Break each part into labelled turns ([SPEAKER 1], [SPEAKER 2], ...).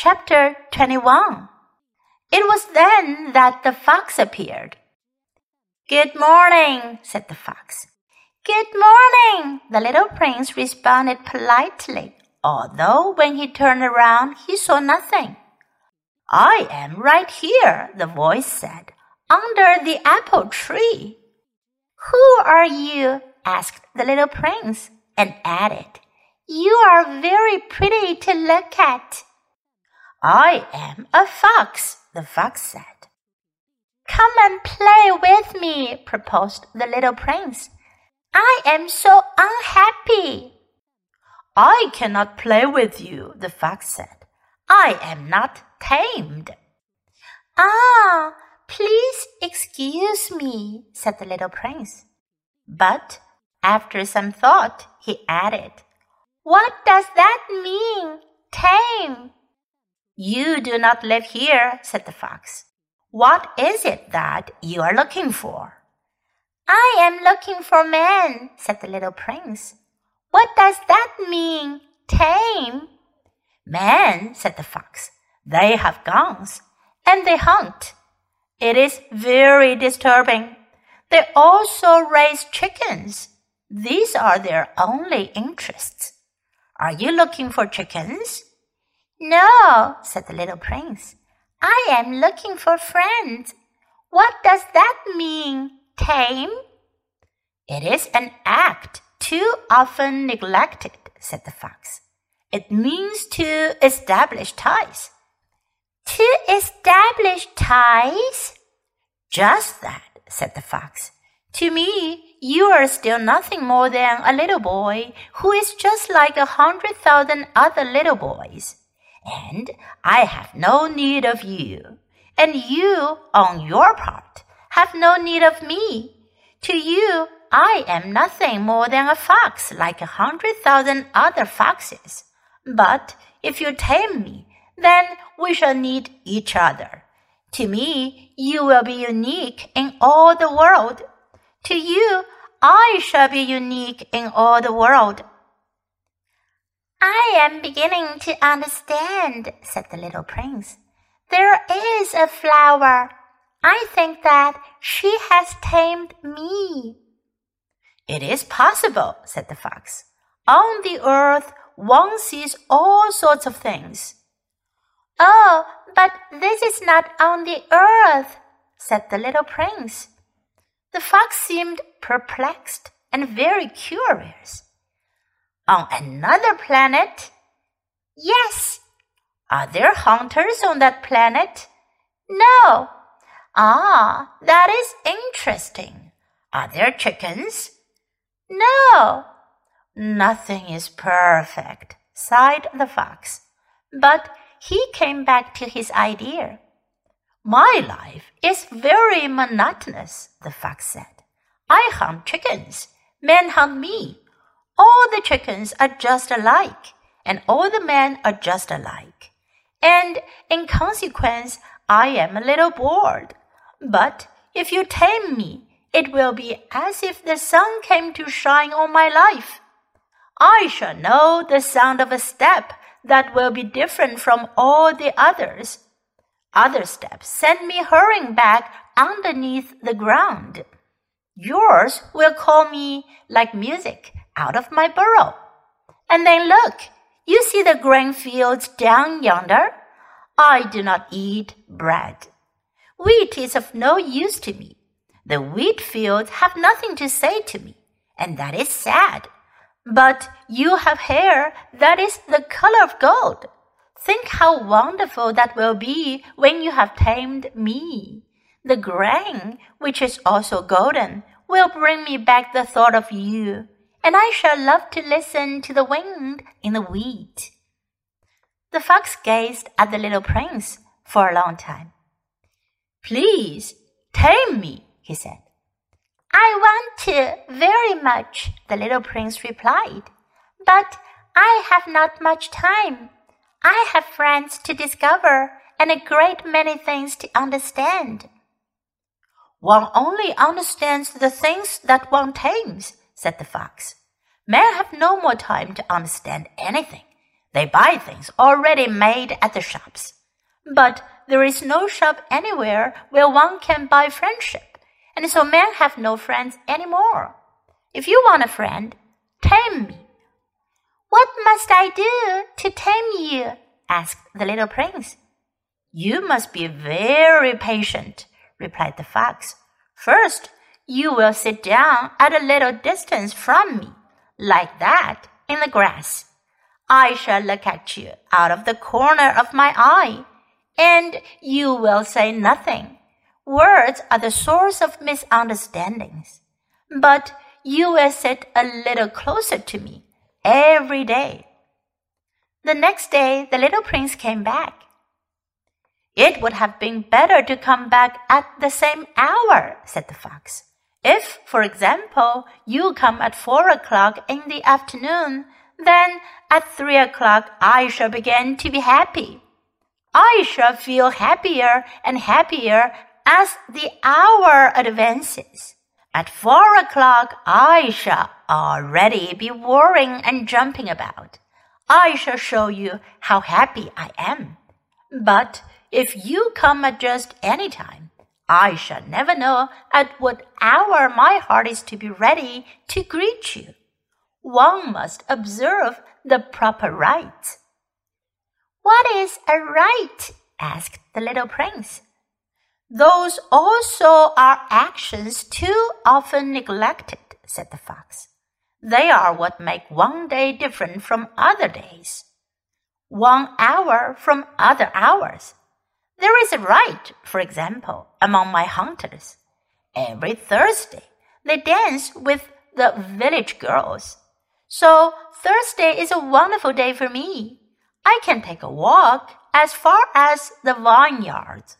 [SPEAKER 1] Chapter 21 It was then that the fox appeared. Good morning, said the fox. Good morning, the little prince responded politely, although when he turned around he saw nothing. I am right here, the voice said, under the apple tree. Who are you? asked the little prince, and added, You are very pretty to look at. I am a fox, the fox said. Come and play with me, proposed the little prince. I am so unhappy. I cannot play with you, the fox said. I am not tamed. Ah, please excuse me, said the little prince. But after some thought, he added, What does that mean, tame? You do not live here, said the fox. What is it that you are looking for? I am looking for men, said the little prince. What does that mean, tame? Men, said the fox. They have guns, and they hunt. It is very disturbing. They also raise chickens. These are their only interests. Are you looking for chickens? No, said the little prince. I am looking for friends. What does that mean, tame? It is an act too often neglected, said the fox. It means to establish ties. To establish ties? Just that, said the fox. To me, you are still nothing more than a little boy who is just like a hundred thousand other little boys and I have no need of you, and you, on your part, have no need of me. To you, I am nothing more than a fox like a hundred thousand other foxes. But if you tame me, then we shall need each other. To me, you will be unique in all the world. To you, I shall be unique in all the world. I am beginning to understand, said the little prince. There is a flower. I think that she has tamed me. It is possible, said the fox. On the earth, one sees all sorts of things. Oh, but this is not on the earth, said the little prince. The fox seemed perplexed and very curious. On another planet? Yes. Are there hunters on that planet? No. Ah, that is interesting. Are there chickens? No. Nothing is perfect, sighed the fox. But he came back to his idea. My life is very monotonous, the fox said. I hunt chickens. Men hunt me. All the chickens are just alike, and all the men are just alike. And in consequence, I am a little bored. But if you tame me, it will be as if the sun came to shine on my life. I shall know the sound of a step that will be different from all the others. Other steps send me hurrying back underneath the ground. Yours will call me like music out of my burrow. And then look, you see the grain fields down yonder? I do not eat bread. Wheat is of no use to me. The wheat fields have nothing to say to me, and that is sad. But you have hair that is the color of gold. Think how wonderful that will be when you have tamed me. The grain, which is also golden, will bring me back the thought of you and I shall love to listen to the wind in the wheat. The fox gazed at the little prince for a long time. Please tame me, he said. I want to very much, the little prince replied, but I have not much time. I have friends to discover and a great many things to understand. One only understands the things that one tames, said the fox. Men have no more time to understand anything. They buy things already made at the shops. But there is no shop anywhere where one can buy friendship, and so men have no friends anymore. If you want a friend, tame me.
[SPEAKER 2] What must I do to tame you? asked the little prince.
[SPEAKER 1] You must be very patient, replied the fox. First, you will sit down at a little distance from me, like that, in the grass. I shall look at you out of the corner of my eye, and you will say nothing. Words are the source of misunderstandings. But you will sit a little closer to me every day. The next day, the little prince came back. It would have been better to come back at the same hour, said the fox. If, for example, you come at four o'clock in the afternoon, then at three o'clock I shall begin to be happy. I shall feel happier and happier as the hour advances. At four o'clock I shall already be worrying and jumping about. I shall show you how happy I am. But if you come at just any time, I shall never know at what hour my heart is to be ready to greet you. One must observe the proper rites.
[SPEAKER 2] What is a rite? asked the little prince.
[SPEAKER 1] Those also are actions too often neglected, said the fox. They are what make one day different from other days, one hour from other hours there is a rite, for example, among my hunters. Every Thursday, they dance with the village girls. So Thursday is a wonderful day for me. I can take a walk as far as the vineyards.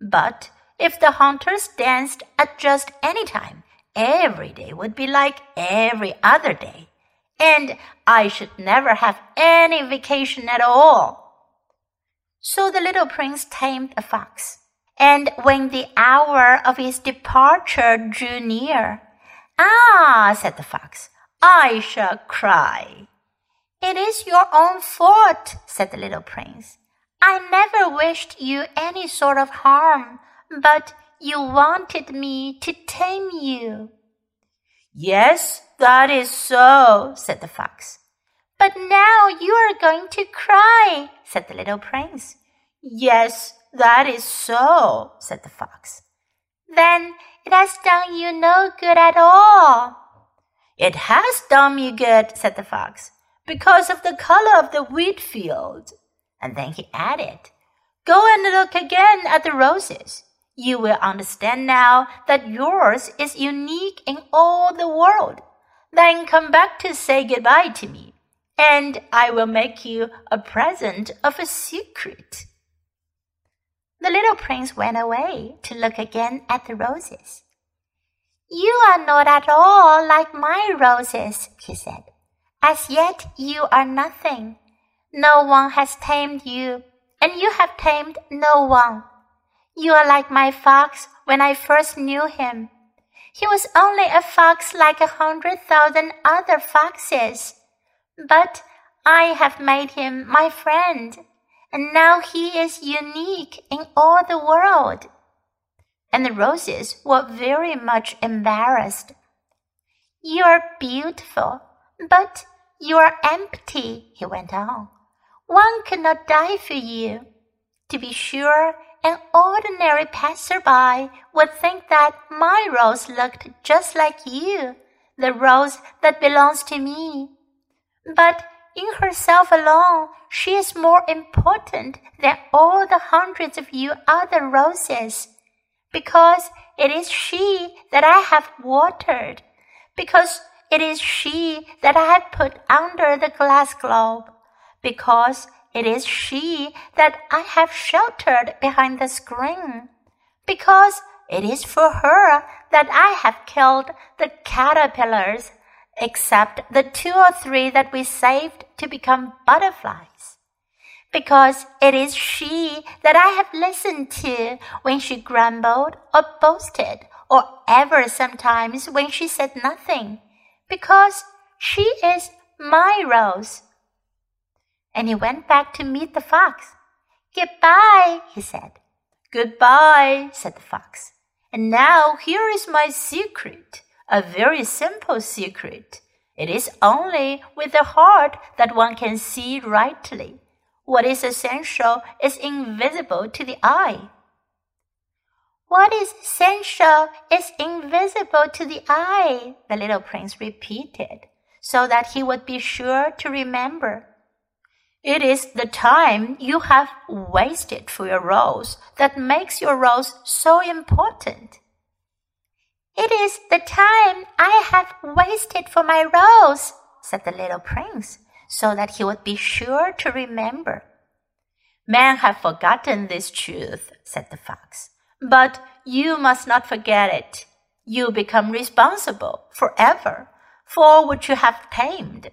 [SPEAKER 1] But if the hunters danced at just any time, every day would be like every other day, and I should never have any vacation at all. So the little prince tamed a fox. And when the hour of his departure drew near, Ah, said the fox, I shall cry.
[SPEAKER 2] It is your own fault, said the little prince. I never wished you any sort of harm, but you wanted me to tame you.
[SPEAKER 1] Yes, that is so, said the fox.
[SPEAKER 2] But now you are going to cry, said the little prince.
[SPEAKER 1] Yes, that is so, said the fox.
[SPEAKER 2] Then it has done you no good at all.
[SPEAKER 1] It has done me good, said the fox, because of the color of the wheat field. And then he added, Go and look again at the roses. You will understand now that yours is unique in all the world. Then come back to say goodbye to me and I will make you a present of a secret.
[SPEAKER 2] The little prince went away to look again at the roses. You are not at all like my roses, he said. As yet you are nothing. No one has tamed you, and you have tamed no one. You are like my fox when I first knew him. He was only a fox like a hundred thousand other foxes. But I have made him my friend, and now he is unique in all the world. And the roses were very much embarrassed. You are beautiful, but you are empty, he went on. One could not die for you. To be sure, an ordinary passerby would think that my rose looked just like you, the rose that belongs to me. But in herself alone, she is more important than all the hundreds of you other roses, because it is she that I have watered, because it is she that I have put under the glass globe, because it is she that I have sheltered behind the screen, because it is for her that I have killed the caterpillars except the two or three that we saved to become butterflies. Because it is she that I have listened to when she grumbled or boasted, or ever sometimes when she said nothing, because she is my rose. and he went back to meet the fox. Goodbye, he said.
[SPEAKER 1] Goodbye, said the fox. And now here is my secret, a very simple secret. It is only with the heart that one can see rightly. What is essential is invisible to the eye.
[SPEAKER 2] What is essential is invisible to the eye, the little prince repeated, so that he would be sure to remember.
[SPEAKER 1] It is the time you have wasted for your rose that makes your rose so important.
[SPEAKER 2] It is the time I have wasted for my rose, said the little prince, so that he would be sure to remember.
[SPEAKER 1] Men have forgotten this truth, said the fox. But you must not forget it. You become responsible forever for what you have tamed.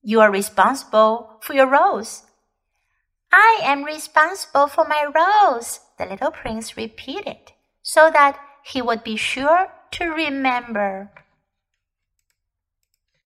[SPEAKER 1] You are responsible for your rose.
[SPEAKER 2] I am responsible for my rose, the little prince repeated, so that he would be sure to remember.